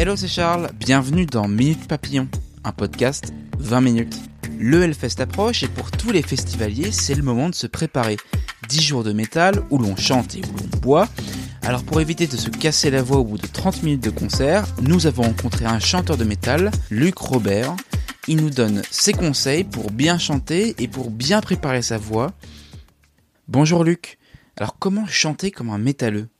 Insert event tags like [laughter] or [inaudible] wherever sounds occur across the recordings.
Hello, c'est Charles. Bienvenue dans Minute Papillon, un podcast 20 minutes. Le Hellfest approche et pour tous les festivaliers, c'est le moment de se préparer. 10 jours de métal où l'on chante et où l'on boit. Alors pour éviter de se casser la voix au bout de 30 minutes de concert, nous avons rencontré un chanteur de métal, Luc Robert. Il nous donne ses conseils pour bien chanter et pour bien préparer sa voix. Bonjour Luc. Alors comment chanter comme un métalleux?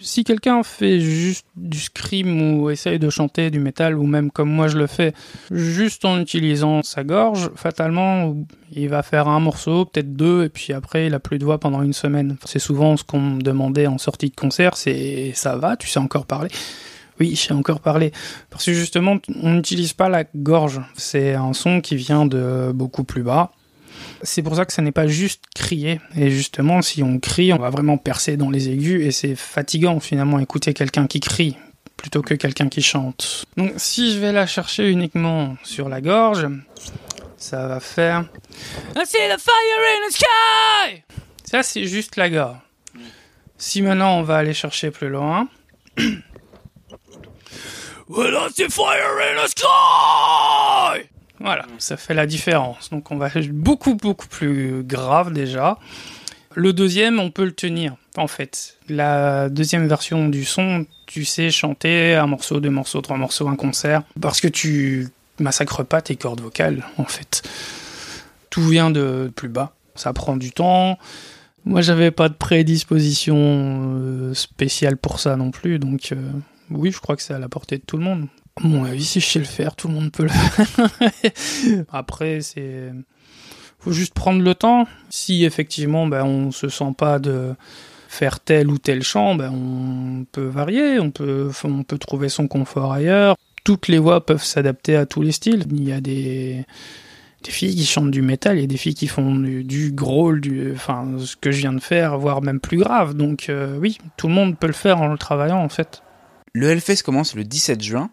Si quelqu'un fait juste du scream ou essaye de chanter du métal ou même comme moi je le fais, juste en utilisant sa gorge, fatalement il va faire un morceau, peut-être deux, et puis après il a plus de voix pendant une semaine. C'est souvent ce qu'on me demandait en sortie de concert, c'est ça va, tu sais encore parler? Oui, j'ai encore parlé. Parce que justement, on n'utilise pas la gorge. C'est un son qui vient de beaucoup plus bas. C'est pour ça que ça n'est pas juste crier. Et justement, si on crie, on va vraiment percer dans les aigus et c'est fatigant finalement écouter quelqu'un qui crie plutôt que quelqu'un qui chante. Donc si je vais la chercher uniquement sur la gorge, ça va faire I see the fire in the sky. Ça c'est juste la gorge. Si maintenant on va aller chercher plus loin. [coughs] I see fire in the sky. Voilà, ça fait la différence. Donc on va beaucoup beaucoup plus grave déjà. Le deuxième, on peut le tenir. En fait, la deuxième version du son, tu sais chanter un morceau, deux morceaux, trois morceaux, un concert, parce que tu massacres pas tes cordes vocales, en fait. Tout vient de plus bas. Ça prend du temps. Moi, j'avais pas de prédisposition euh, spéciale pour ça non plus, donc euh, oui, je crois que c'est à la portée de tout le monde. Bon, avis, si je sais le faire, tout le monde peut le faire. [laughs] Après, c'est. faut juste prendre le temps. Si effectivement, ben, on se sent pas de faire tel ou tel chant, ben, on peut varier, on peut, on peut trouver son confort ailleurs. Toutes les voix peuvent s'adapter à tous les styles. Il y a des, filles qui chantent du métal, il y a des filles qui font du, du growl, du, enfin, ce que je viens de faire, voire même plus grave. Donc, euh, oui, tout le monde peut le faire en le travaillant, en fait. Le Hellfest commence le 17 juin.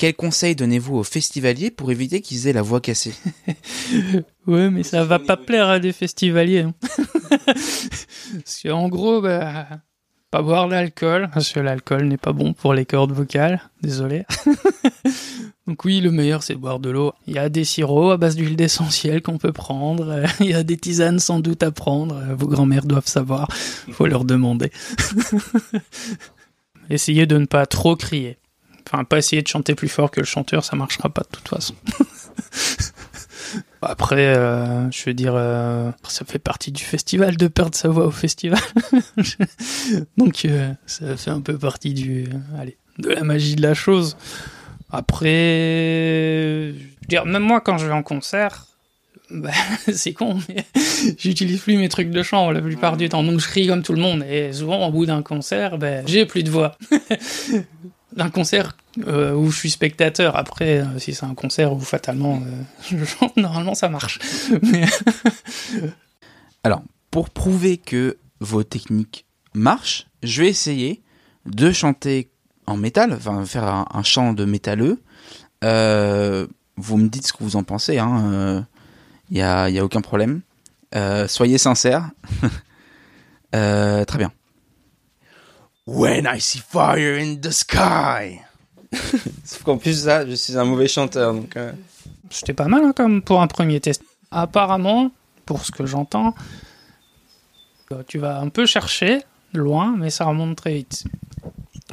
Quels conseils donnez-vous aux festivaliers pour éviter qu'ils aient la voix cassée? [laughs] Ouais, mais ça va pas plaire à des festivaliers. hein. [laughs] parce qu'en gros, bah, pas boire d'alcool, parce que l'alcool n'est pas bon pour les cordes vocales. Désolé. [laughs] Donc oui, le meilleur c'est de boire de l'eau. Il y a des sirops à base d'huile d'essentiel qu'on peut prendre. Il y a des tisanes sans doute à prendre. Vos grands-mères doivent savoir. Faut leur demander. Essayez de ne pas trop crier. Enfin, pas essayer de chanter plus fort que le chanteur, ça marchera pas de toute façon. [laughs] Après, euh, je veux dire, euh, ça fait partie du festival de perdre sa voix au festival. [laughs] Donc, euh, ça fait un peu partie du, allez, de la magie de la chose. Après, je veux dire, même moi, quand je vais en concert, bah, [laughs] c'est con, mais j'utilise plus mes trucs de chant la plupart du temps. Donc, je crie comme tout le monde. Et souvent, au bout d'un concert, ben, j'ai plus de voix. D'un concert euh, où je suis spectateur. Après, euh, si c'est un concert où fatalement euh, [laughs] normalement ça marche. [laughs] Alors, pour prouver que vos techniques marchent, je vais essayer de chanter en métal, enfin faire un, chant de métalleux. Euh, vous me dites ce que vous en pensez, il hein, n'y a, y a aucun problème. Soyez sincères. [laughs] Très bien. When I see fire in the sky. [laughs] Sauf qu'en plus, ça, je suis un mauvais chanteur. Donc, euh, c'était pas mal hein, comme pour un premier test. Apparemment, pour ce que j'entends, euh, tu vas un peu chercher loin, mais ça remonte très vite.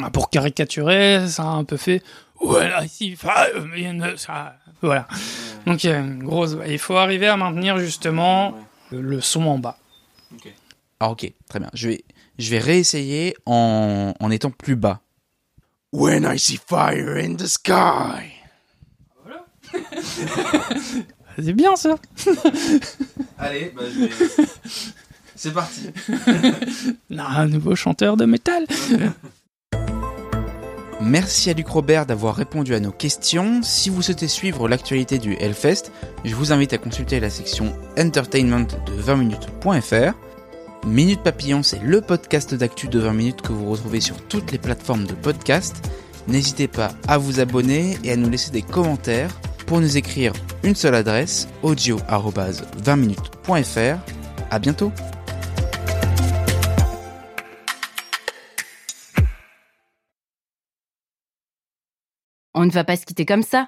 Ah, Pour caricaturer, ça a un peu fait When I see fire in the sky. Voilà. Donc il y a une grosse. Il faut arriver à maintenir justement le- le son en bas. Ah ok, très bien. Je vais, je vais réessayer en, en étant plus bas. When I see fire in the sky. [laughs] C'est bien ça. [laughs] Allez, bah, je vais... [laughs] C'est parti. un nouveau chanteur de métal. Merci à Luc Robert d'avoir répondu à nos questions. Si vous souhaitez suivre l'actualité du Hellfest, je vous invite à consulter la section entertainment de 20minutes.fr. Minute Papillon, c'est le podcast d'actu de 20 minutes que vous retrouvez sur toutes les plateformes de podcast. N'hésitez pas à vous abonner et à nous laisser des commentaires. Pour nous écrire une seule adresse, audio-20minutes.fr. À bientôt! On ne va pas se quitter comme ça.